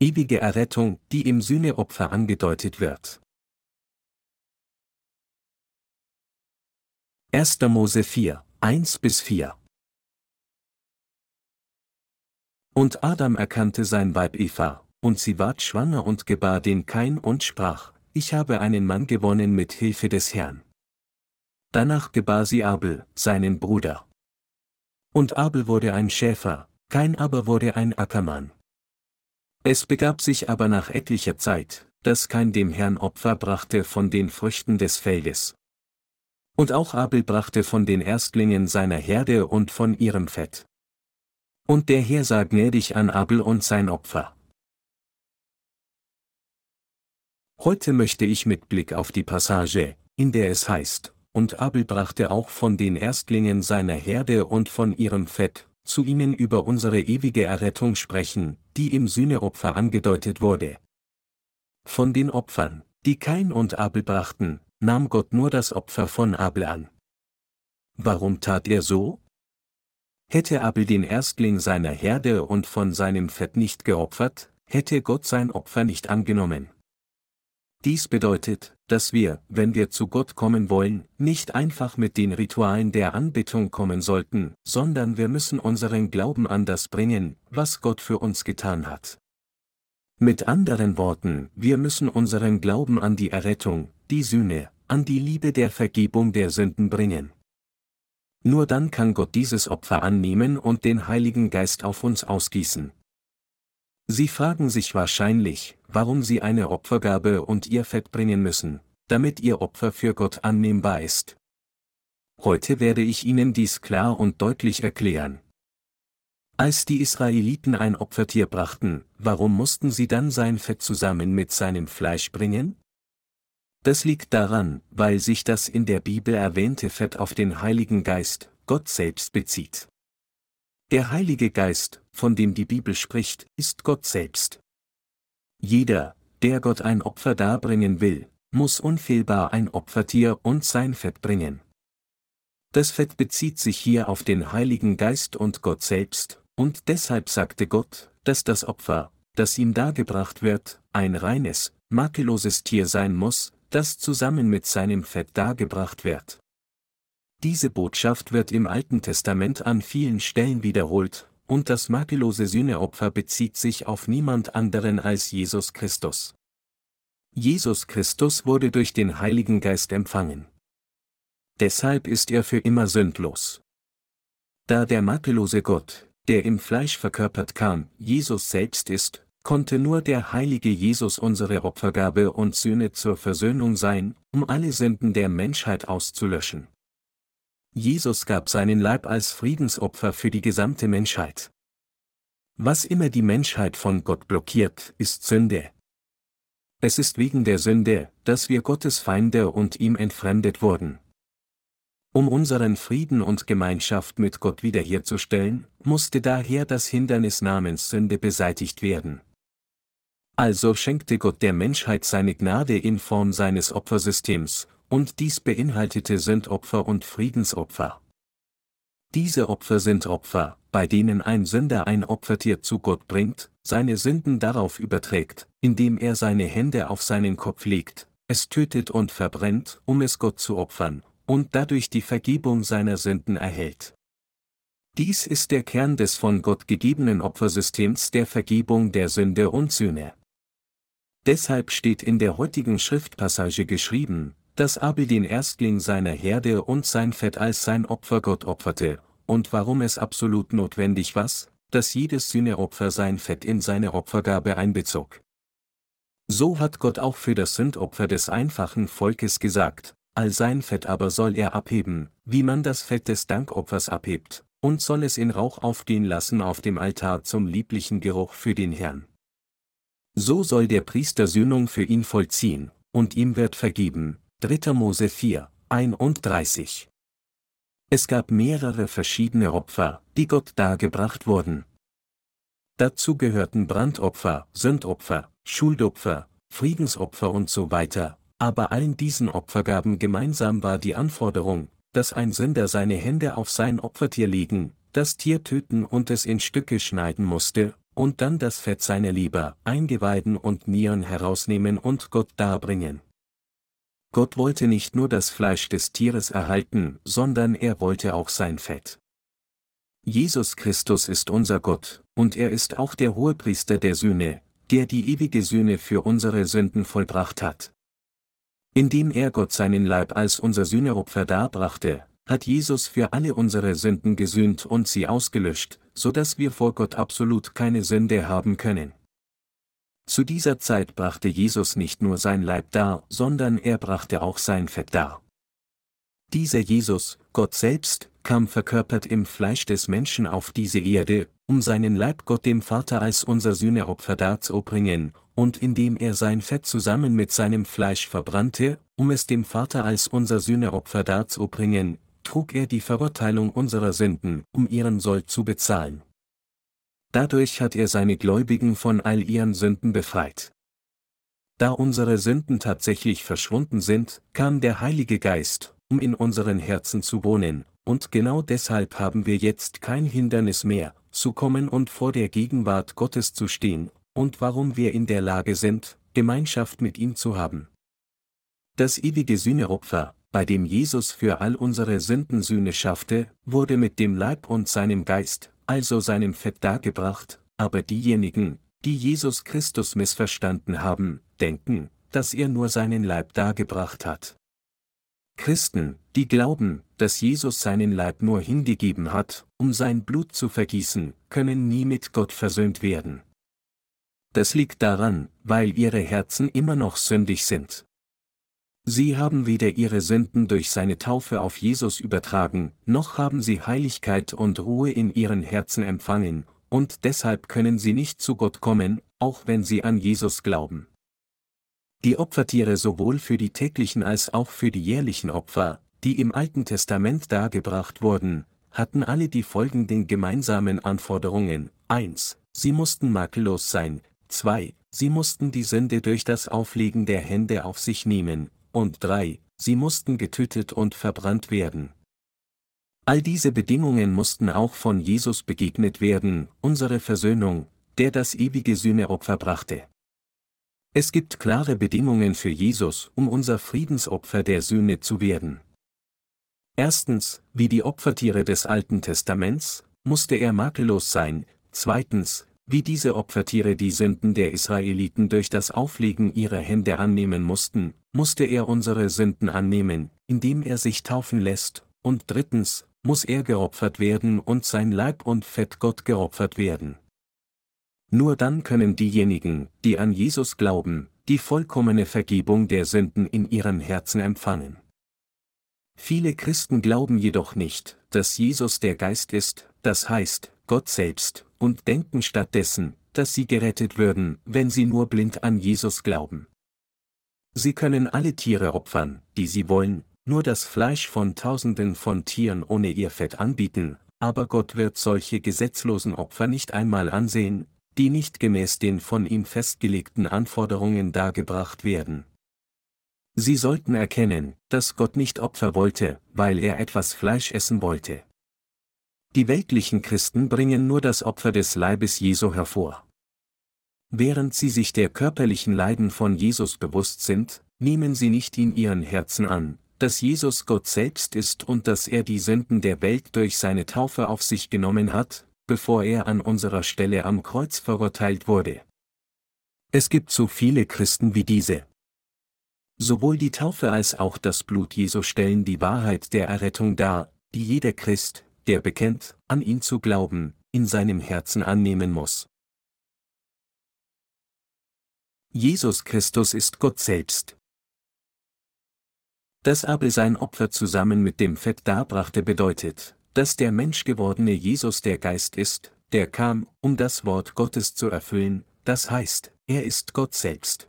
Ewige Errettung, die im Sühneopfer angedeutet wird. 1. Mose 4, 1 bis 4 Und Adam erkannte sein Weib Eva, und sie ward schwanger und gebar den Kain und sprach, ich habe einen Mann gewonnen mit Hilfe des Herrn. Danach gebar sie Abel, seinen Bruder. Und Abel wurde ein Schäfer, Kain aber wurde ein Ackermann. Es begab sich aber nach etlicher Zeit, dass Kain dem Herrn Opfer brachte von den Früchten des Feldes, und auch Abel brachte von den Erstlingen seiner Herde und von ihrem Fett. Und der Herr sah gnädig an Abel und sein Opfer. Heute möchte ich mit Blick auf die Passage, in der es heißt, und Abel brachte auch von den Erstlingen seiner Herde und von ihrem Fett, zu ihnen über unsere ewige Errettung sprechen, die im Sühneopfer angedeutet wurde. Von den Opfern, die Kain und Abel brachten, nahm Gott nur das Opfer von Abel an. Warum tat er so? Hätte Abel den Erstling seiner Herde und von seinem Fett nicht geopfert, hätte Gott sein Opfer nicht angenommen. Dies bedeutet, dass wir, wenn wir zu Gott kommen wollen, nicht einfach mit den Ritualen der Anbetung kommen sollten, sondern wir müssen unseren Glauben an das bringen, was Gott für uns getan hat. Mit anderen Worten, wir müssen unseren Glauben an die Errettung, die Sühne, an die Liebe der Vergebung der Sünden bringen. Nur dann kann Gott dieses Opfer annehmen und den Heiligen Geist auf uns ausgießen. Sie fragen sich wahrscheinlich, warum Sie eine Opfergabe und Ihr Fett bringen müssen, damit Ihr Opfer für Gott annehmbar ist. Heute werde ich Ihnen dies klar und deutlich erklären. Als die Israeliten ein Opfertier brachten, warum mussten sie dann sein Fett zusammen mit seinem Fleisch bringen? Das liegt daran, weil sich das in der Bibel erwähnte Fett auf den Heiligen Geist, Gott selbst bezieht. Der Heilige Geist, von dem die Bibel spricht, ist Gott selbst. Jeder, der Gott ein Opfer darbringen will, muss unfehlbar ein Opfertier und sein Fett bringen. Das Fett bezieht sich hier auf den Heiligen Geist und Gott selbst, und deshalb sagte Gott, dass das Opfer, das ihm dargebracht wird, ein reines, makelloses Tier sein muss, das zusammen mit seinem Fett dargebracht wird. Diese Botschaft wird im Alten Testament an vielen Stellen wiederholt, und das makellose Sühneopfer bezieht sich auf niemand anderen als Jesus Christus. Jesus Christus wurde durch den Heiligen Geist empfangen. Deshalb ist er für immer sündlos. Da der makellose Gott, der im Fleisch verkörpert kam, Jesus selbst ist, konnte nur der heilige Jesus unsere Opfergabe und Sühne zur Versöhnung sein, um alle Sünden der Menschheit auszulöschen. Jesus gab seinen Leib als Friedensopfer für die gesamte Menschheit. Was immer die Menschheit von Gott blockiert, ist Sünde. Es ist wegen der Sünde, dass wir Gottes Feinde und ihm entfremdet wurden. Um unseren Frieden und Gemeinschaft mit Gott wiederherzustellen, musste daher das Hindernis namens Sünde beseitigt werden. Also schenkte Gott der Menschheit seine Gnade in Form seines Opfersystems, und dies beinhaltete Sündopfer und Friedensopfer. Diese Opfer sind Opfer, bei denen ein Sünder ein Opfertier zu Gott bringt, seine Sünden darauf überträgt, indem er seine Hände auf seinen Kopf legt, es tötet und verbrennt, um es Gott zu opfern, und dadurch die Vergebung seiner Sünden erhält. Dies ist der Kern des von Gott gegebenen Opfersystems der Vergebung der Sünde und Sühne. Deshalb steht in der heutigen Schriftpassage geschrieben, dass Abel den Erstling seiner Herde und sein Fett als sein Opfer Gott opferte, und warum es absolut notwendig war, dass jedes Sühneopfer sein Fett in seine Opfergabe einbezog. So hat Gott auch für das Sündopfer des einfachen Volkes gesagt, all sein Fett aber soll er abheben, wie man das Fett des Dankopfers abhebt, und soll es in Rauch aufgehen lassen auf dem Altar zum lieblichen Geruch für den Herrn. So soll der Priester Sühnung für ihn vollziehen, und ihm wird vergeben. 3. Mose 4, 31. Es gab mehrere verschiedene Opfer, die Gott dargebracht wurden. Dazu gehörten Brandopfer, Sündopfer, Schuldopfer, Friedensopfer und so weiter, aber allen diesen Opfergaben gemeinsam war die Anforderung, dass ein Sünder seine Hände auf sein Opfertier legen, das Tier töten und es in Stücke schneiden musste, und dann das Fett seiner Leber, Eingeweiden und Nieren herausnehmen und Gott darbringen. Gott wollte nicht nur das Fleisch des Tieres erhalten, sondern er wollte auch sein Fett. Jesus Christus ist unser Gott, und er ist auch der Hohepriester der Sühne, der die ewige Sühne für unsere Sünden vollbracht hat. Indem er Gott seinen Leib als unser Sühneopfer darbrachte, hat Jesus für alle unsere Sünden gesühnt und sie ausgelöscht, so dass wir vor Gott absolut keine Sünde haben können. Zu dieser Zeit brachte Jesus nicht nur sein Leib dar, sondern er brachte auch sein Fett dar. Dieser Jesus, Gott selbst, kam verkörpert im Fleisch des Menschen auf diese Erde, um seinen Leib Gott dem Vater als unser Sühneopfer darzubringen, und indem er sein Fett zusammen mit seinem Fleisch verbrannte, um es dem Vater als unser Sühneopfer darzubringen, trug er die Verurteilung unserer Sünden, um ihren Sold zu bezahlen. Dadurch hat er seine Gläubigen von all ihren Sünden befreit. Da unsere Sünden tatsächlich verschwunden sind, kam der Heilige Geist, um in unseren Herzen zu wohnen, und genau deshalb haben wir jetzt kein Hindernis mehr, zu kommen und vor der Gegenwart Gottes zu stehen, und warum wir in der Lage sind, Gemeinschaft mit ihm zu haben. Das ewige Sühneopfer, bei dem Jesus für all unsere Sünden Sühne schaffte, wurde mit dem Leib und seinem Geist, also seinem Fett dargebracht, aber diejenigen, die Jesus Christus missverstanden haben, denken, dass er nur seinen Leib dargebracht hat. Christen, die glauben, dass Jesus seinen Leib nur hingegeben hat, um sein Blut zu vergießen, können nie mit Gott versöhnt werden. Das liegt daran, weil ihre Herzen immer noch sündig sind. Sie haben weder ihre Sünden durch seine Taufe auf Jesus übertragen, noch haben sie Heiligkeit und Ruhe in ihren Herzen empfangen, und deshalb können sie nicht zu Gott kommen, auch wenn sie an Jesus glauben. Die Opfertiere sowohl für die täglichen als auch für die jährlichen Opfer, die im Alten Testament dargebracht wurden, hatten alle die folgenden gemeinsamen Anforderungen. 1. Sie mussten makellos sein. 2. Sie mussten die Sünde durch das Auflegen der Hände auf sich nehmen. Und 3. Sie mussten getötet und verbrannt werden. All diese Bedingungen mussten auch von Jesus begegnet werden, unsere Versöhnung, der das ewige Sühneopfer brachte. Es gibt klare Bedingungen für Jesus, um unser Friedensopfer der Sühne zu werden. Erstens, wie die Opfertiere des Alten Testaments, musste er makellos sein, zweitens, wie diese Opfertiere die Sünden der Israeliten durch das Auflegen ihrer Hände annehmen mussten, musste er unsere Sünden annehmen, indem er sich taufen lässt, und drittens, muss er geopfert werden und sein Leib und Fett Gott geopfert werden. Nur dann können diejenigen, die an Jesus glauben, die vollkommene Vergebung der Sünden in ihren Herzen empfangen. Viele Christen glauben jedoch nicht, dass Jesus der Geist ist, das heißt, Gott selbst, und denken stattdessen, dass sie gerettet würden, wenn sie nur blind an Jesus glauben. Sie können alle Tiere opfern, die sie wollen, nur das Fleisch von Tausenden von Tieren ohne ihr Fett anbieten, aber Gott wird solche gesetzlosen Opfer nicht einmal ansehen, die nicht gemäß den von ihm festgelegten Anforderungen dargebracht werden. Sie sollten erkennen, dass Gott nicht Opfer wollte, weil er etwas Fleisch essen wollte. Die weltlichen Christen bringen nur das Opfer des Leibes Jesu hervor. Während sie sich der körperlichen Leiden von Jesus bewusst sind, nehmen sie nicht in ihren Herzen an, dass Jesus Gott selbst ist und dass er die Sünden der Welt durch seine Taufe auf sich genommen hat, bevor er an unserer Stelle am Kreuz verurteilt wurde. Es gibt so viele Christen wie diese. Sowohl die Taufe als auch das Blut Jesu stellen die Wahrheit der Errettung dar, die jeder Christ, der bekennt, an ihn zu glauben, in seinem Herzen annehmen muss. Jesus Christus ist Gott selbst. Dass Abel sein Opfer zusammen mit dem Fett darbrachte bedeutet, dass der menschgewordene Jesus der Geist ist, der kam, um das Wort Gottes zu erfüllen, das heißt, er ist Gott selbst.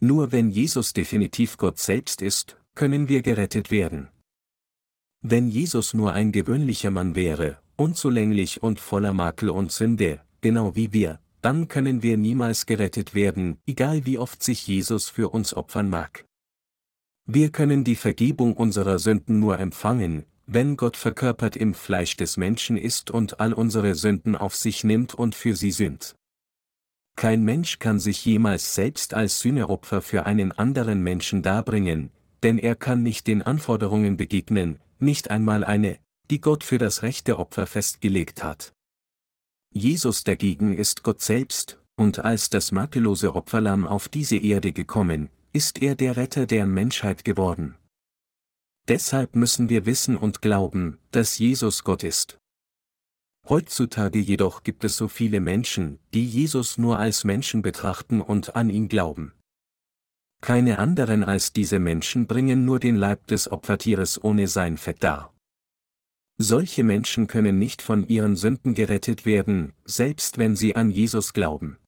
Nur wenn Jesus definitiv Gott selbst ist, können wir gerettet werden. Wenn Jesus nur ein gewöhnlicher Mann wäre, unzulänglich und voller Makel und Sünde, genau wie wir, dann können wir niemals gerettet werden, egal wie oft sich Jesus für uns opfern mag. Wir können die Vergebung unserer Sünden nur empfangen, wenn Gott verkörpert im Fleisch des Menschen ist und all unsere Sünden auf sich nimmt und für sie sünd. Kein Mensch kann sich jemals selbst als Sühneopfer für einen anderen Menschen darbringen, denn er kann nicht den Anforderungen begegnen, nicht einmal eine, die Gott für das rechte Opfer festgelegt hat. Jesus dagegen ist Gott selbst, und als das makellose Opferlamm auf diese Erde gekommen, ist er der Retter der Menschheit geworden. Deshalb müssen wir wissen und glauben, dass Jesus Gott ist. Heutzutage jedoch gibt es so viele Menschen, die Jesus nur als Menschen betrachten und an ihn glauben. Keine anderen als diese Menschen bringen nur den Leib des Opfertieres ohne sein Fett dar. Solche Menschen können nicht von ihren Sünden gerettet werden, selbst wenn sie an Jesus glauben.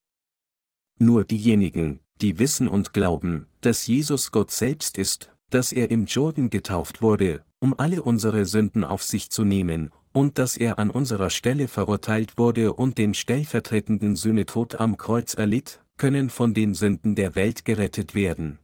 Nur diejenigen, die wissen und glauben, dass Jesus Gott selbst ist, dass er im Jordan getauft wurde, um alle unsere Sünden auf sich zu nehmen, und dass er an unserer Stelle verurteilt wurde und den stellvertretenden Sühnetod am Kreuz erlitt, können von den Sünden der Welt gerettet werden.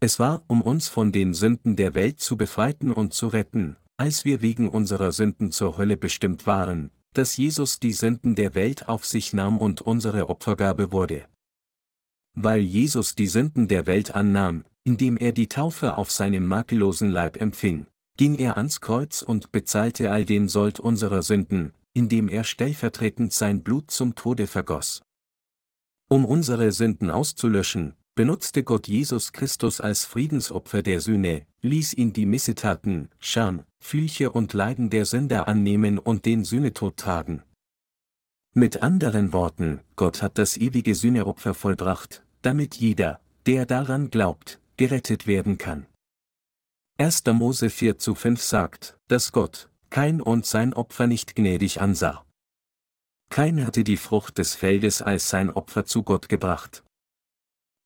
Es war, um uns von den Sünden der Welt zu befreiten und zu retten, als wir wegen unserer Sünden zur Hölle bestimmt waren, dass Jesus die Sünden der Welt auf sich nahm und unsere Opfergabe wurde. Weil Jesus die Sünden der Welt annahm, indem er die Taufe auf seinem makellosen Leib empfing, ging er ans Kreuz und bezahlte all den Sold unserer Sünden, indem er stellvertretend sein Blut zum Tode vergoss. Um unsere Sünden auszulöschen, benutzte Gott Jesus Christus als Friedensopfer der Sühne, ließ ihn die Missetaten, Scham, Flüche und Leiden der Sünder annehmen und den Sühnetod tragen. Mit anderen Worten, Gott hat das ewige Sühneopfer vollbracht, damit jeder, der daran glaubt, gerettet werden kann. 1. Mose 4 zu 5 sagt, dass Gott, kein und sein Opfer nicht gnädig ansah. Kein hatte die Frucht des Feldes als sein Opfer zu Gott gebracht.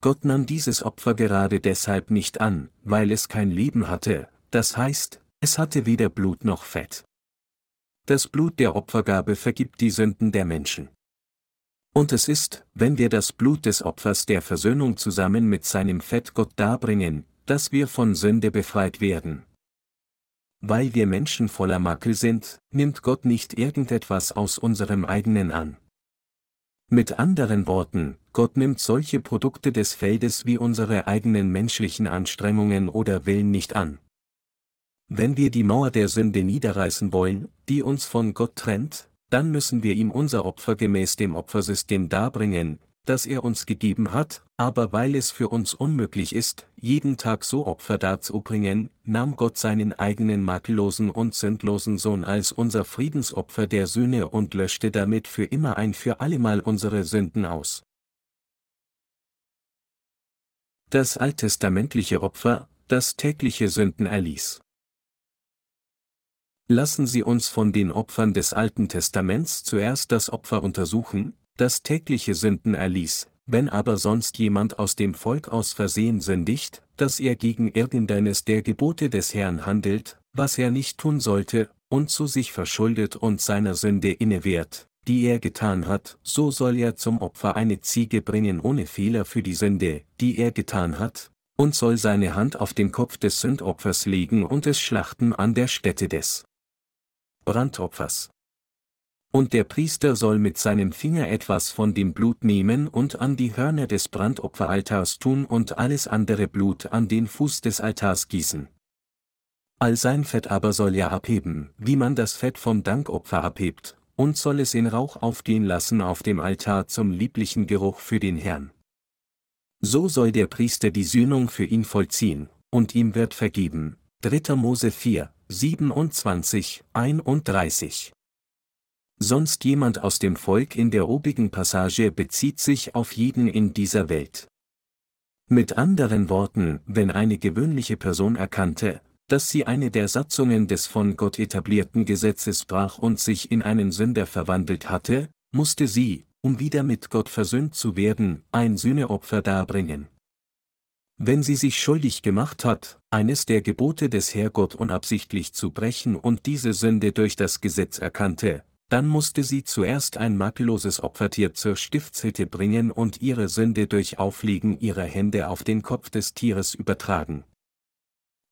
Gott nahm dieses Opfer gerade deshalb nicht an, weil es kein Leben hatte, das heißt, es hatte weder Blut noch Fett. Das Blut der Opfergabe vergibt die Sünden der Menschen. Und es ist, wenn wir das Blut des Opfers der Versöhnung zusammen mit seinem Fett Gott darbringen, dass wir von Sünde befreit werden. Weil wir Menschen voller Makel sind, nimmt Gott nicht irgendetwas aus unserem eigenen an. Mit anderen Worten, Gott nimmt solche Produkte des Feldes wie unsere eigenen menschlichen Anstrengungen oder Willen nicht an. Wenn wir die Mauer der Sünde niederreißen wollen, die uns von Gott trennt, dann müssen wir ihm unser Opfer gemäß dem Opfersystem darbringen, das er uns gegeben hat, aber weil es für uns unmöglich ist, jeden Tag so Opfer darzubringen, nahm Gott seinen eigenen makellosen und sündlosen Sohn als unser Friedensopfer der Sühne und löschte damit für immer ein für allemal unsere Sünden aus. Das alttestamentliche Opfer, das tägliche Sünden erließ. Lassen Sie uns von den Opfern des Alten Testaments zuerst das Opfer untersuchen, das tägliche Sünden erließ, wenn aber sonst jemand aus dem Volk aus Versehen sündigt, dass er gegen irgendeines der Gebote des Herrn handelt, was er nicht tun sollte, und zu sich verschuldet und seiner Sünde innewehrt, die er getan hat, so soll er zum Opfer eine Ziege bringen ohne Fehler für die Sünde, die er getan hat, und soll seine Hand auf den Kopf des Sündopfers legen und es schlachten an der Stätte des Brandopfers. Und der Priester soll mit seinem Finger etwas von dem Blut nehmen und an die Hörner des Brandopferaltars tun und alles andere Blut an den Fuß des Altars gießen. All sein Fett aber soll er abheben, wie man das Fett vom Dankopfer abhebt, und soll es in Rauch aufgehen lassen auf dem Altar zum lieblichen Geruch für den Herrn. So soll der Priester die Sühnung für ihn vollziehen, und ihm wird vergeben. 3. Mose 4, 27, 31 sonst jemand aus dem Volk in der obigen Passage bezieht sich auf jeden in dieser Welt. Mit anderen Worten, wenn eine gewöhnliche Person erkannte, dass sie eine der Satzungen des von Gott etablierten Gesetzes brach und sich in einen Sünder verwandelt hatte, musste sie, um wieder mit Gott versöhnt zu werden, ein Sühneopfer darbringen. Wenn sie sich schuldig gemacht hat, eines der Gebote des Herrgott unabsichtlich zu brechen und diese Sünde durch das Gesetz erkannte, dann musste sie zuerst ein makelloses Opfertier zur Stiftshütte bringen und ihre Sünde durch Auflegen ihrer Hände auf den Kopf des Tieres übertragen.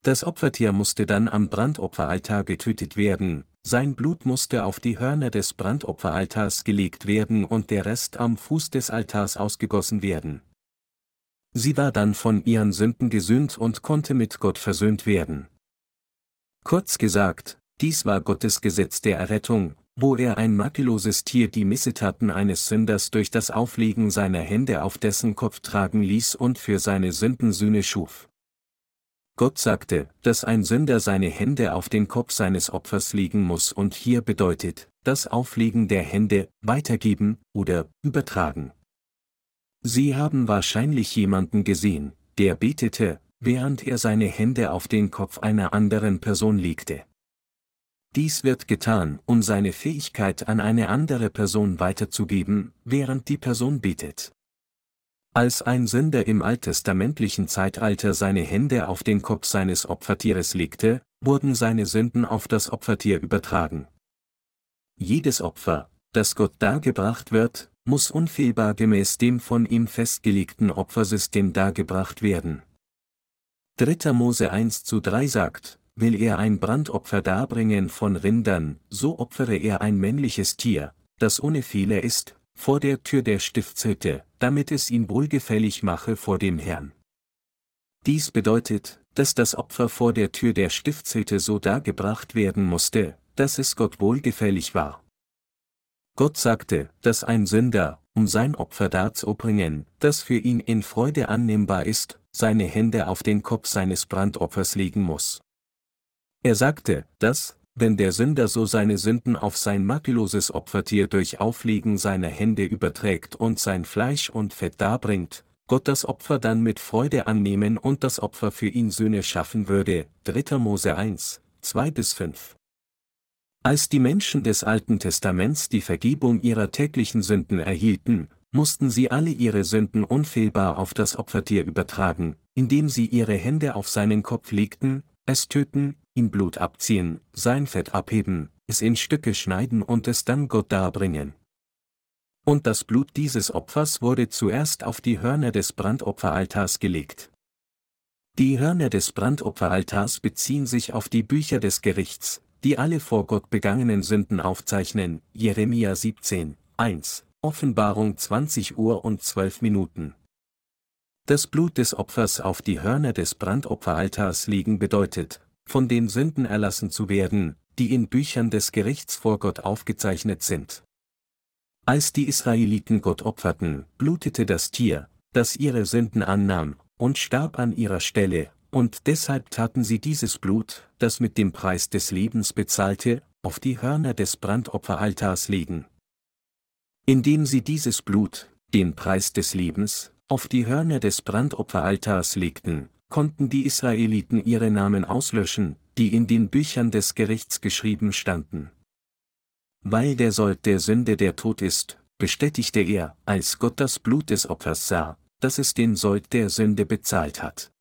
Das Opfertier musste dann am Brandopferaltar getötet werden, sein Blut musste auf die Hörner des Brandopferaltars gelegt werden und der Rest am Fuß des Altars ausgegossen werden. Sie war dann von ihren Sünden gesühnt und konnte mit Gott versöhnt werden. Kurz gesagt, dies war Gottes Gesetz der Errettung, wo er ein makelloses Tier die Missetaten eines Sünders durch das Auflegen seiner Hände auf dessen Kopf tragen ließ und für seine Sünden Sühne schuf. Gott sagte, dass ein Sünder seine Hände auf den Kopf seines Opfers legen muss und hier bedeutet, das Auflegen der Hände, weitergeben oder übertragen. Sie haben wahrscheinlich jemanden gesehen, der betete, während er seine Hände auf den Kopf einer anderen Person legte. Dies wird getan, um seine Fähigkeit an eine andere Person weiterzugeben, während die Person betet. Als ein Sünder im alttestamentlichen Zeitalter seine Hände auf den Kopf seines Opfertieres legte, wurden seine Sünden auf das Opfertier übertragen. Jedes Opfer, das Gott dargebracht wird, muss unfehlbar gemäß dem von ihm festgelegten Opfersystem dargebracht werden. 3. Mose 1 zu 3 sagt, will er ein Brandopfer darbringen von Rindern, so opfere er ein männliches Tier, das ohne Fehler ist, vor der Tür der Stiftshütte, damit es ihn wohlgefällig mache vor dem Herrn. Dies bedeutet, dass das Opfer vor der Tür der Stiftshütte so dargebracht werden musste, dass es Gott wohlgefällig war. Gott sagte, dass ein Sünder, um sein Opfer darzubringen, das für ihn in Freude annehmbar ist, seine Hände auf den Kopf seines Brandopfers legen muss. Er sagte, dass, wenn der Sünder so seine Sünden auf sein makelloses Opfertier durch Auflegen seiner Hände überträgt und sein Fleisch und Fett darbringt, Gott das Opfer dann mit Freude annehmen und das Opfer für ihn Söhne schaffen würde. 3. Mose 1, 2 bis 5. Als die Menschen des Alten Testaments die Vergebung ihrer täglichen Sünden erhielten, mussten sie alle ihre Sünden unfehlbar auf das Opfertier übertragen, indem sie ihre Hände auf seinen Kopf legten, es töten, ihm Blut abziehen, sein Fett abheben, es in Stücke schneiden und es dann Gott darbringen. Und das Blut dieses Opfers wurde zuerst auf die Hörner des Brandopferaltars gelegt. Die Hörner des Brandopferaltars beziehen sich auf die Bücher des Gerichts, die alle vor Gott begangenen Sünden aufzeichnen, Jeremia 17, 1, Offenbarung 20 Uhr und 12 Minuten. Das Blut des Opfers auf die Hörner des Brandopferaltars legen bedeutet, von den Sünden erlassen zu werden, die in Büchern des Gerichts vor Gott aufgezeichnet sind. Als die Israeliten Gott opferten, blutete das Tier, das ihre Sünden annahm, und starb an ihrer Stelle, und deshalb taten sie dieses Blut, das mit dem Preis des Lebens bezahlte, auf die Hörner des Brandopferaltars legen. Indem sie dieses Blut, den Preis des Lebens, auf die Hörner des Brandopferaltars legten, konnten die Israeliten ihre Namen auslöschen, die in den Büchern des Gerichts geschrieben standen. Weil der Sold der Sünde der Tod ist, bestätigte er, als Gott das Blut des Opfers sah, dass es den Sold der Sünde bezahlt hat.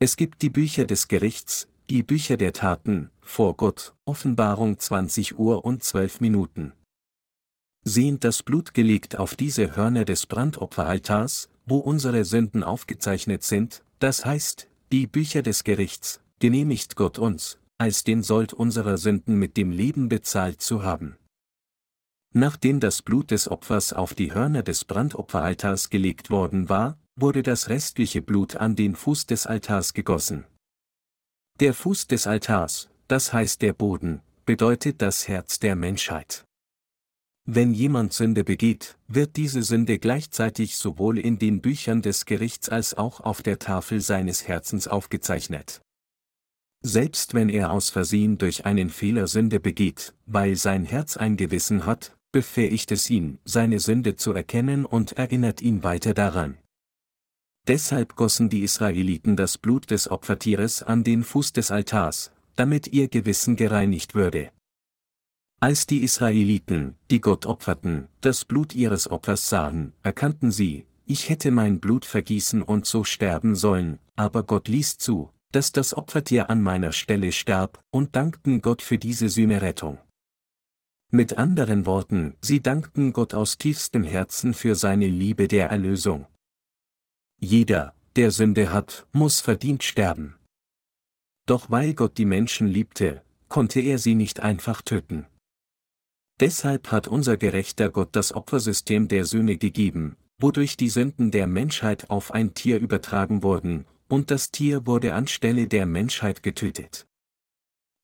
Es gibt die Bücher des Gerichts, die Bücher der Taten, vor Gott, Offenbarung 20 Uhr und 12 Minuten. Sehend das Blut gelegt auf diese Hörner des Brandopferaltars, wo unsere Sünden aufgezeichnet sind, das heißt, die Bücher des Gerichts, genehmigt Gott uns, als den Sold unserer Sünden mit dem Leben bezahlt zu haben. Nachdem das Blut des Opfers auf die Hörner des Brandopferaltars gelegt worden war, wurde das restliche Blut an den Fuß des Altars gegossen. Der Fuß des Altars, das heißt der Boden, bedeutet das Herz der Menschheit. Wenn jemand Sünde begeht, wird diese Sünde gleichzeitig sowohl in den Büchern des Gerichts als auch auf der Tafel seines Herzens aufgezeichnet. Selbst wenn er aus Versehen durch einen Fehler Sünde begeht, weil sein Herz ein Gewissen hat, befähigt es ihn, seine Sünde zu erkennen und erinnert ihn weiter daran. Deshalb gossen die Israeliten das Blut des Opfertieres an den Fuß des Altars, damit ihr Gewissen gereinigt würde. Als die Israeliten, die Gott opferten, das Blut ihres Opfers sahen, erkannten sie, ich hätte mein Blut vergießen und so sterben sollen, aber Gott ließ zu, dass das Opfertier an meiner Stelle starb, und dankten Gott für diese Sühnerettung. Mit anderen Worten, sie dankten Gott aus tiefstem Herzen für seine Liebe der Erlösung. Jeder, der Sünde hat, muss verdient sterben. Doch weil Gott die Menschen liebte, konnte er sie nicht einfach töten. Deshalb hat unser gerechter Gott das Opfersystem der Söhne gegeben, wodurch die Sünden der Menschheit auf ein Tier übertragen wurden, und das Tier wurde anstelle der Menschheit getötet.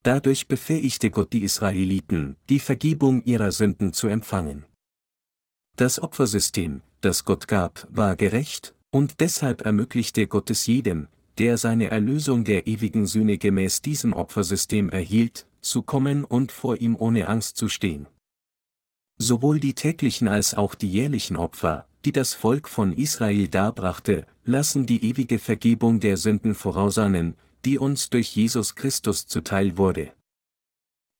Dadurch befähigte Gott die Israeliten, die Vergebung ihrer Sünden zu empfangen. Das Opfersystem, das Gott gab, war gerecht, und deshalb ermöglichte Gott es jedem, der seine Erlösung der ewigen Sühne gemäß diesem Opfersystem erhielt, zu kommen und vor ihm ohne Angst zu stehen. Sowohl die täglichen als auch die jährlichen Opfer, die das Volk von Israel darbrachte, lassen die ewige Vergebung der Sünden vorausahnen, die uns durch Jesus Christus zuteil wurde.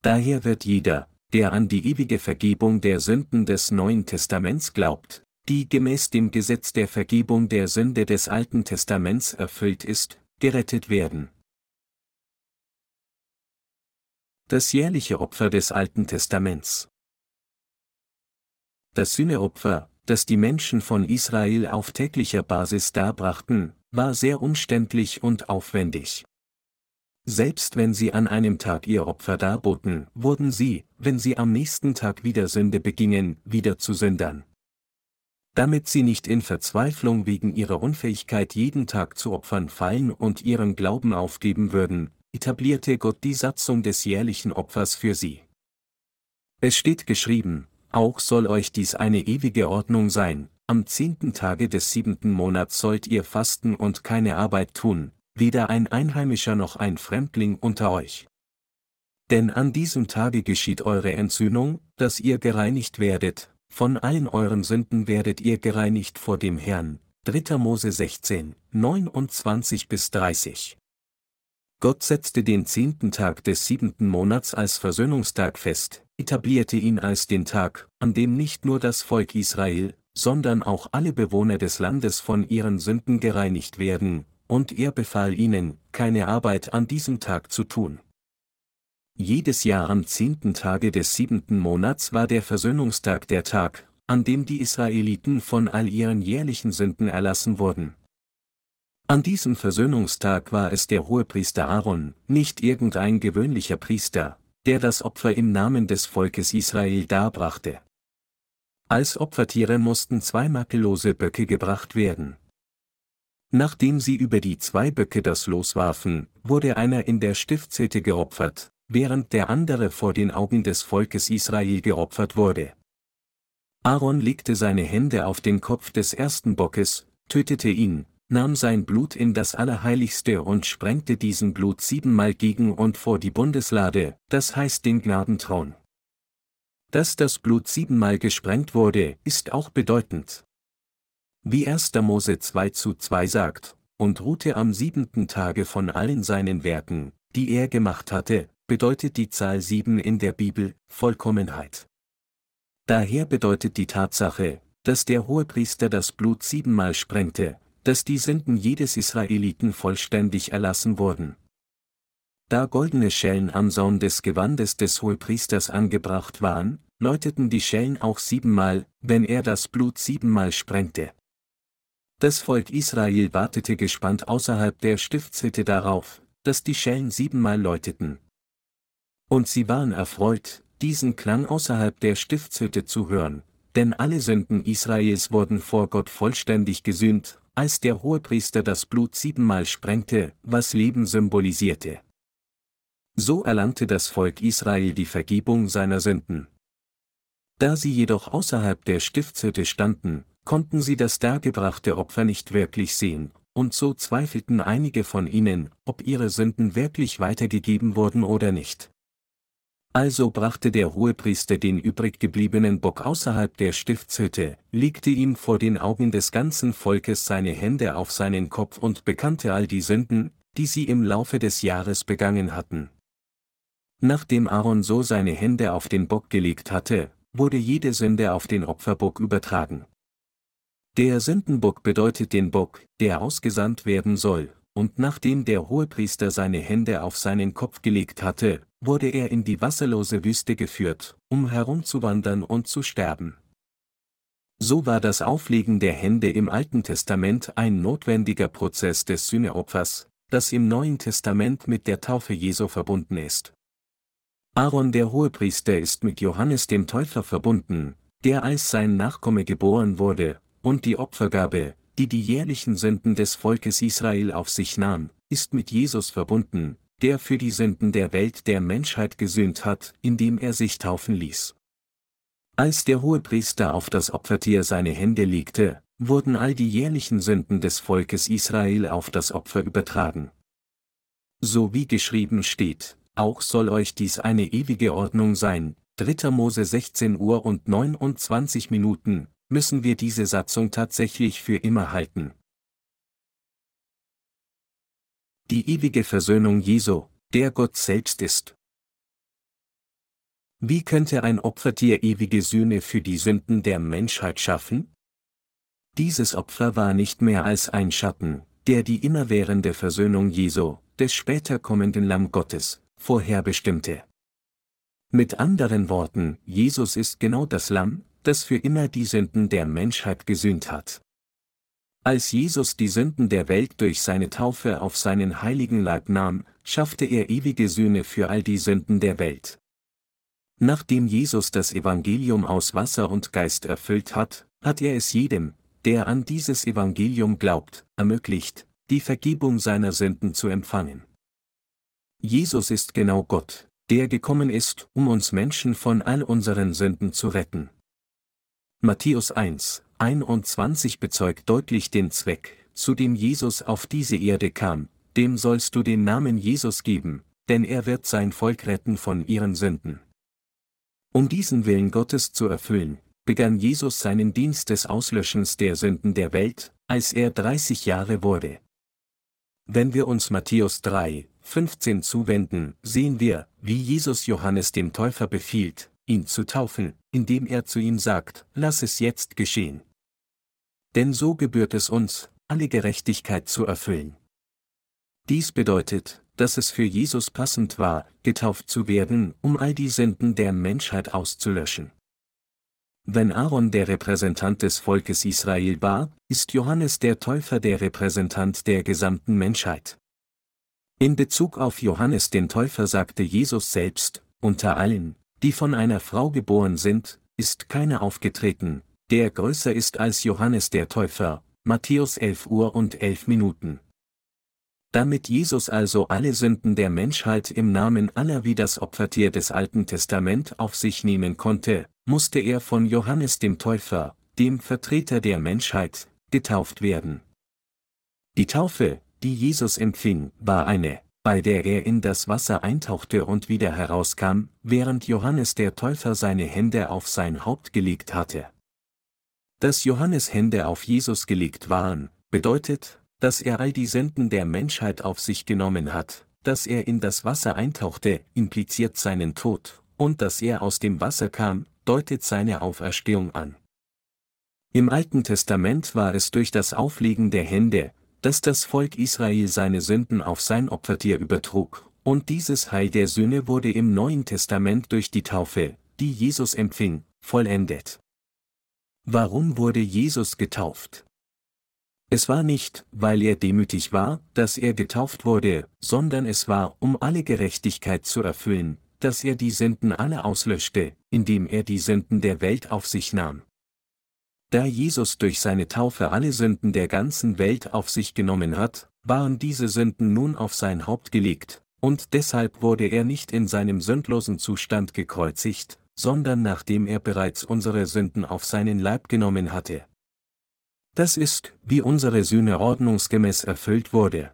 Daher wird jeder, der an die ewige Vergebung der Sünden des Neuen Testaments glaubt, die gemäß dem Gesetz der Vergebung der Sünde des Alten Testaments erfüllt ist, gerettet werden. Das jährliche Opfer des Alten Testaments Das Sühneopfer, das die Menschen von Israel auf täglicher Basis darbrachten, war sehr umständlich und aufwendig. Selbst wenn sie an einem Tag ihr Opfer darboten, wurden sie, wenn sie am nächsten Tag wieder Sünde begingen, wieder zu Sündern. Damit sie nicht in Verzweiflung wegen ihrer Unfähigkeit jeden Tag zu Opfern fallen und ihren Glauben aufgeben würden, etablierte Gott die Satzung des jährlichen Opfers für sie. Es steht geschrieben, auch soll euch dies eine ewige Ordnung sein, am zehnten Tage des siebenten Monats sollt ihr fasten und keine Arbeit tun, weder ein Einheimischer noch ein Fremdling unter euch. Denn an diesem Tage geschieht eure Entzündung, dass ihr gereinigt werdet, von allen euren Sünden werdet ihr gereinigt vor dem Herrn. 3. Mose 16, 29 bis 30. Gott setzte den zehnten Tag des siebenten Monats als Versöhnungstag fest, etablierte ihn als den Tag, an dem nicht nur das Volk Israel, sondern auch alle Bewohner des Landes von ihren Sünden gereinigt werden, und er befahl ihnen, keine Arbeit an diesem Tag zu tun. Jedes Jahr am zehnten Tage des siebenten Monats war der Versöhnungstag der Tag, an dem die Israeliten von all ihren jährlichen Sünden erlassen wurden. An diesem Versöhnungstag war es der Hohepriester Aaron, nicht irgendein gewöhnlicher Priester, der das Opfer im Namen des Volkes Israel darbrachte. Als Opfertiere mussten zwei makellose Böcke gebracht werden. Nachdem sie über die zwei Böcke das Los warfen, wurde einer in der Stiftshütte geopfert, während der andere vor den Augen des Volkes Israel geopfert wurde. Aaron legte seine Hände auf den Kopf des ersten Bockes, tötete ihn, nahm sein Blut in das Allerheiligste und sprengte diesen Blut siebenmal gegen und vor die Bundeslade, das heißt den Gnadenthron. Dass das Blut siebenmal gesprengt wurde, ist auch bedeutend. Wie 1. Mose 2 zu 2 sagt, und ruhte am siebenten Tage von allen seinen Werken, die er gemacht hatte, bedeutet die Zahl sieben in der Bibel Vollkommenheit. Daher bedeutet die Tatsache, dass der Hohepriester das Blut siebenmal sprengte, dass die Sünden jedes Israeliten vollständig erlassen wurden. Da goldene Schellen am Saum des Gewandes des Hohepriesters angebracht waren, läuteten die Schellen auch siebenmal, wenn er das Blut siebenmal sprengte. Das Volk Israel wartete gespannt außerhalb der Stiftshütte darauf, dass die Schellen siebenmal läuteten. Und sie waren erfreut, diesen Klang außerhalb der Stiftshütte zu hören, denn alle Sünden Israels wurden vor Gott vollständig gesühnt, als der Hohepriester das Blut siebenmal sprengte, was Leben symbolisierte. So erlangte das Volk Israel die Vergebung seiner Sünden. Da sie jedoch außerhalb der Stiftshütte standen, konnten sie das dargebrachte Opfer nicht wirklich sehen, und so zweifelten einige von ihnen, ob ihre Sünden wirklich weitergegeben wurden oder nicht. Also brachte der Hohepriester den übrig gebliebenen Bock außerhalb der Stiftshütte, legte ihm vor den Augen des ganzen Volkes seine Hände auf seinen Kopf und bekannte all die Sünden, die sie im Laufe des Jahres begangen hatten. Nachdem Aaron so seine Hände auf den Bock gelegt hatte, wurde jede Sünde auf den Opferbock übertragen. Der Sündenbock bedeutet den Bock, der ausgesandt werden soll, und nachdem der Hohepriester seine Hände auf seinen Kopf gelegt hatte, wurde er in die wasserlose Wüste geführt, um herumzuwandern und zu sterben. So war das Auflegen der Hände im Alten Testament ein notwendiger Prozess des Sühneopfers, das im Neuen Testament mit der Taufe Jesu verbunden ist. Aaron der Hohepriester ist mit Johannes dem Täufer verbunden, der als sein Nachkomme geboren wurde, und die Opfergabe, die die jährlichen Sünden des Volkes Israel auf sich nahm, ist mit Jesus verbunden, der für die Sünden der Welt der Menschheit gesühnt hat, indem er sich taufen ließ. Als der Hohepriester auf das Opfertier seine Hände legte, wurden all die jährlichen Sünden des Volkes Israel auf das Opfer übertragen. So wie geschrieben steht, auch soll euch dies eine ewige Ordnung sein, 3. Mose 16 Uhr und 29 Minuten, müssen wir diese Satzung tatsächlich für immer halten. Die ewige Versöhnung Jesu, der Gott selbst ist. Wie könnte ein Opfertier ewige Sühne für die Sünden der Menschheit schaffen? Dieses Opfer war nicht mehr als ein Schatten, der die immerwährende Versöhnung Jesu, des später kommenden Lamm Gottes, vorherbestimmte. Mit anderen Worten, Jesus ist genau das Lamm, das für immer die Sünden der Menschheit gesühnt hat. Als Jesus die Sünden der Welt durch seine Taufe auf seinen heiligen Leib nahm, schaffte er ewige Sühne für all die Sünden der Welt. Nachdem Jesus das Evangelium aus Wasser und Geist erfüllt hat, hat er es jedem, der an dieses Evangelium glaubt, ermöglicht, die Vergebung seiner Sünden zu empfangen. Jesus ist genau Gott, der gekommen ist, um uns Menschen von all unseren Sünden zu retten. Matthäus 1, 21 bezeugt deutlich den Zweck, zu dem Jesus auf diese Erde kam, dem sollst du den Namen Jesus geben, denn er wird sein Volk retten von ihren Sünden. Um diesen Willen Gottes zu erfüllen, begann Jesus seinen Dienst des Auslöschens der Sünden der Welt, als er 30 Jahre wurde. Wenn wir uns Matthäus 3, 15 zuwenden, sehen wir, wie Jesus Johannes dem Täufer befiehlt, ihn zu taufen, indem er zu ihm sagt, lass es jetzt geschehen. Denn so gebührt es uns, alle Gerechtigkeit zu erfüllen. Dies bedeutet, dass es für Jesus passend war, getauft zu werden, um all die Sünden der Menschheit auszulöschen. Wenn Aaron der Repräsentant des Volkes Israel war, ist Johannes der Täufer der Repräsentant der gesamten Menschheit. In Bezug auf Johannes den Täufer sagte Jesus selbst, unter allen, die von einer Frau geboren sind, ist keiner aufgetreten, der größer ist als Johannes der Täufer, Matthäus 11 Uhr und 11 Minuten. Damit Jesus also alle Sünden der Menschheit im Namen aller wie das Opfertier des Alten Testament auf sich nehmen konnte, musste er von Johannes dem Täufer, dem Vertreter der Menschheit, getauft werden. Die Taufe, die Jesus empfing, war eine, bei der er in das Wasser eintauchte und wieder herauskam, während Johannes der Täufer seine Hände auf sein Haupt gelegt hatte. Dass Johannes Hände auf Jesus gelegt waren, bedeutet, dass er all die Sünden der Menschheit auf sich genommen hat, dass er in das Wasser eintauchte, impliziert seinen Tod, und dass er aus dem Wasser kam, deutet seine Auferstehung an. Im Alten Testament war es durch das Auflegen der Hände, dass das Volk Israel seine Sünden auf sein Opfertier übertrug, und dieses Heil der Sühne wurde im Neuen Testament durch die Taufe, die Jesus empfing, vollendet. Warum wurde Jesus getauft? Es war nicht, weil er demütig war, dass er getauft wurde, sondern es war, um alle Gerechtigkeit zu erfüllen, dass er die Sünden alle auslöschte, indem er die Sünden der Welt auf sich nahm. Da Jesus durch seine Taufe alle Sünden der ganzen Welt auf sich genommen hat, waren diese Sünden nun auf sein Haupt gelegt, und deshalb wurde er nicht in seinem sündlosen Zustand gekreuzigt, sondern nachdem er bereits unsere Sünden auf seinen Leib genommen hatte. Das ist, wie unsere Sühne ordnungsgemäß erfüllt wurde.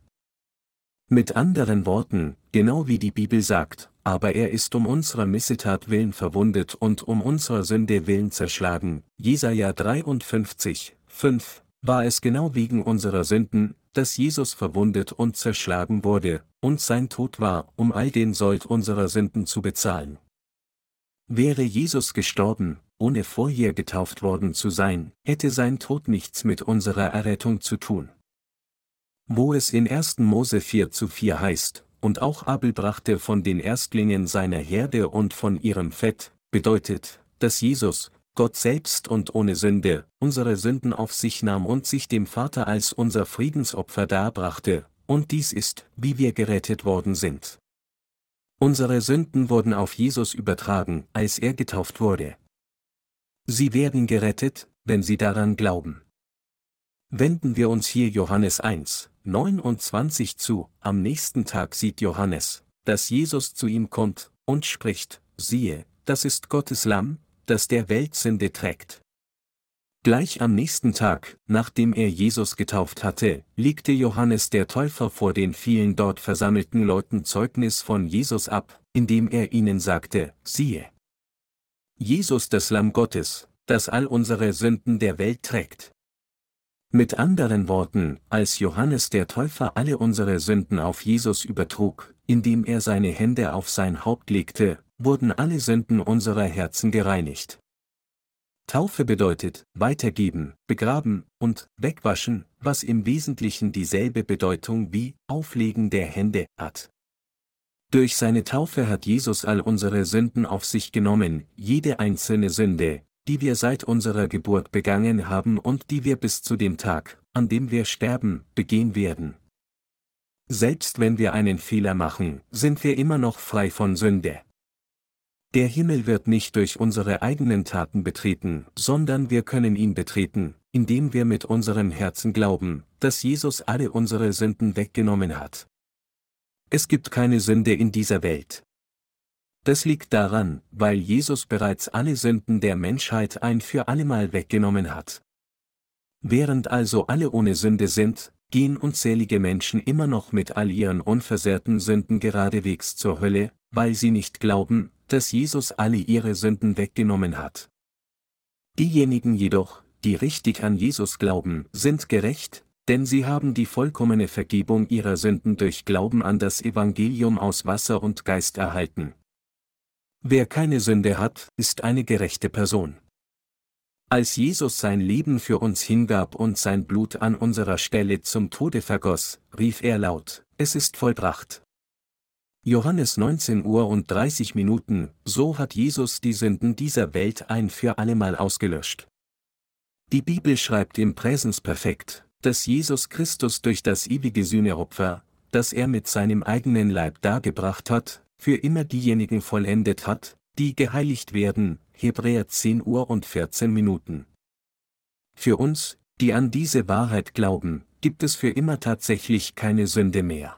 Mit anderen Worten, genau wie die Bibel sagt, aber er ist um unserer Missetat willen verwundet und um unserer Sünde willen zerschlagen. Jesaja 53, 5, war es genau wegen unserer Sünden, dass Jesus verwundet und zerschlagen wurde, und sein Tod war, um all den Sold unserer Sünden zu bezahlen. Wäre Jesus gestorben, ohne vorher getauft worden zu sein, hätte sein Tod nichts mit unserer Errettung zu tun. Wo es in 1. Mose 4 zu 4 heißt, und auch Abel brachte von den Erstlingen seiner Herde und von ihrem Fett, bedeutet, dass Jesus, Gott selbst und ohne Sünde, unsere Sünden auf sich nahm und sich dem Vater als unser Friedensopfer darbrachte, und dies ist, wie wir gerettet worden sind. Unsere Sünden wurden auf Jesus übertragen, als er getauft wurde. Sie werden gerettet, wenn sie daran glauben. Wenden wir uns hier Johannes 1, 29 zu, am nächsten Tag sieht Johannes, dass Jesus zu ihm kommt, und spricht, siehe, das ist Gottes Lamm, das der Welt Sünde trägt. Gleich am nächsten Tag, nachdem er Jesus getauft hatte, legte Johannes der Täufer vor den vielen dort versammelten Leuten Zeugnis von Jesus ab, indem er ihnen sagte, siehe. Jesus das Lamm Gottes, das all unsere Sünden der Welt trägt. Mit anderen Worten, als Johannes der Täufer alle unsere Sünden auf Jesus übertrug, indem er seine Hände auf sein Haupt legte, wurden alle Sünden unserer Herzen gereinigt. Taufe bedeutet weitergeben, begraben und wegwaschen, was im Wesentlichen dieselbe Bedeutung wie Auflegen der Hände hat. Durch seine Taufe hat Jesus all unsere Sünden auf sich genommen, jede einzelne Sünde, die wir seit unserer Geburt begangen haben und die wir bis zu dem Tag, an dem wir sterben, begehen werden. Selbst wenn wir einen Fehler machen, sind wir immer noch frei von Sünde. Der Himmel wird nicht durch unsere eigenen Taten betreten, sondern wir können ihn betreten, indem wir mit unserem Herzen glauben, dass Jesus alle unsere Sünden weggenommen hat. Es gibt keine Sünde in dieser Welt. Das liegt daran, weil Jesus bereits alle Sünden der Menschheit ein für allemal weggenommen hat. Während also alle ohne Sünde sind, gehen unzählige Menschen immer noch mit all ihren unversehrten Sünden geradewegs zur Hölle, weil sie nicht glauben, dass Jesus alle ihre Sünden weggenommen hat. Diejenigen jedoch, die richtig an Jesus glauben, sind gerecht, denn sie haben die vollkommene Vergebung ihrer Sünden durch Glauben an das Evangelium aus Wasser und Geist erhalten. Wer keine Sünde hat, ist eine gerechte Person. Als Jesus sein Leben für uns hingab und sein Blut an unserer Stelle zum Tode vergoss, rief er laut, es ist vollbracht. Johannes 19 Uhr und 30 Minuten, so hat Jesus die Sünden dieser Welt ein für allemal ausgelöscht. Die Bibel schreibt im Präsensperfekt, dass Jesus Christus durch das ewige Sühneopfer, das er mit seinem eigenen Leib dargebracht hat, für immer diejenigen vollendet hat, die geheiligt werden, Hebräer 10 Uhr und 14 Minuten. Für uns, die an diese Wahrheit glauben, gibt es für immer tatsächlich keine Sünde mehr.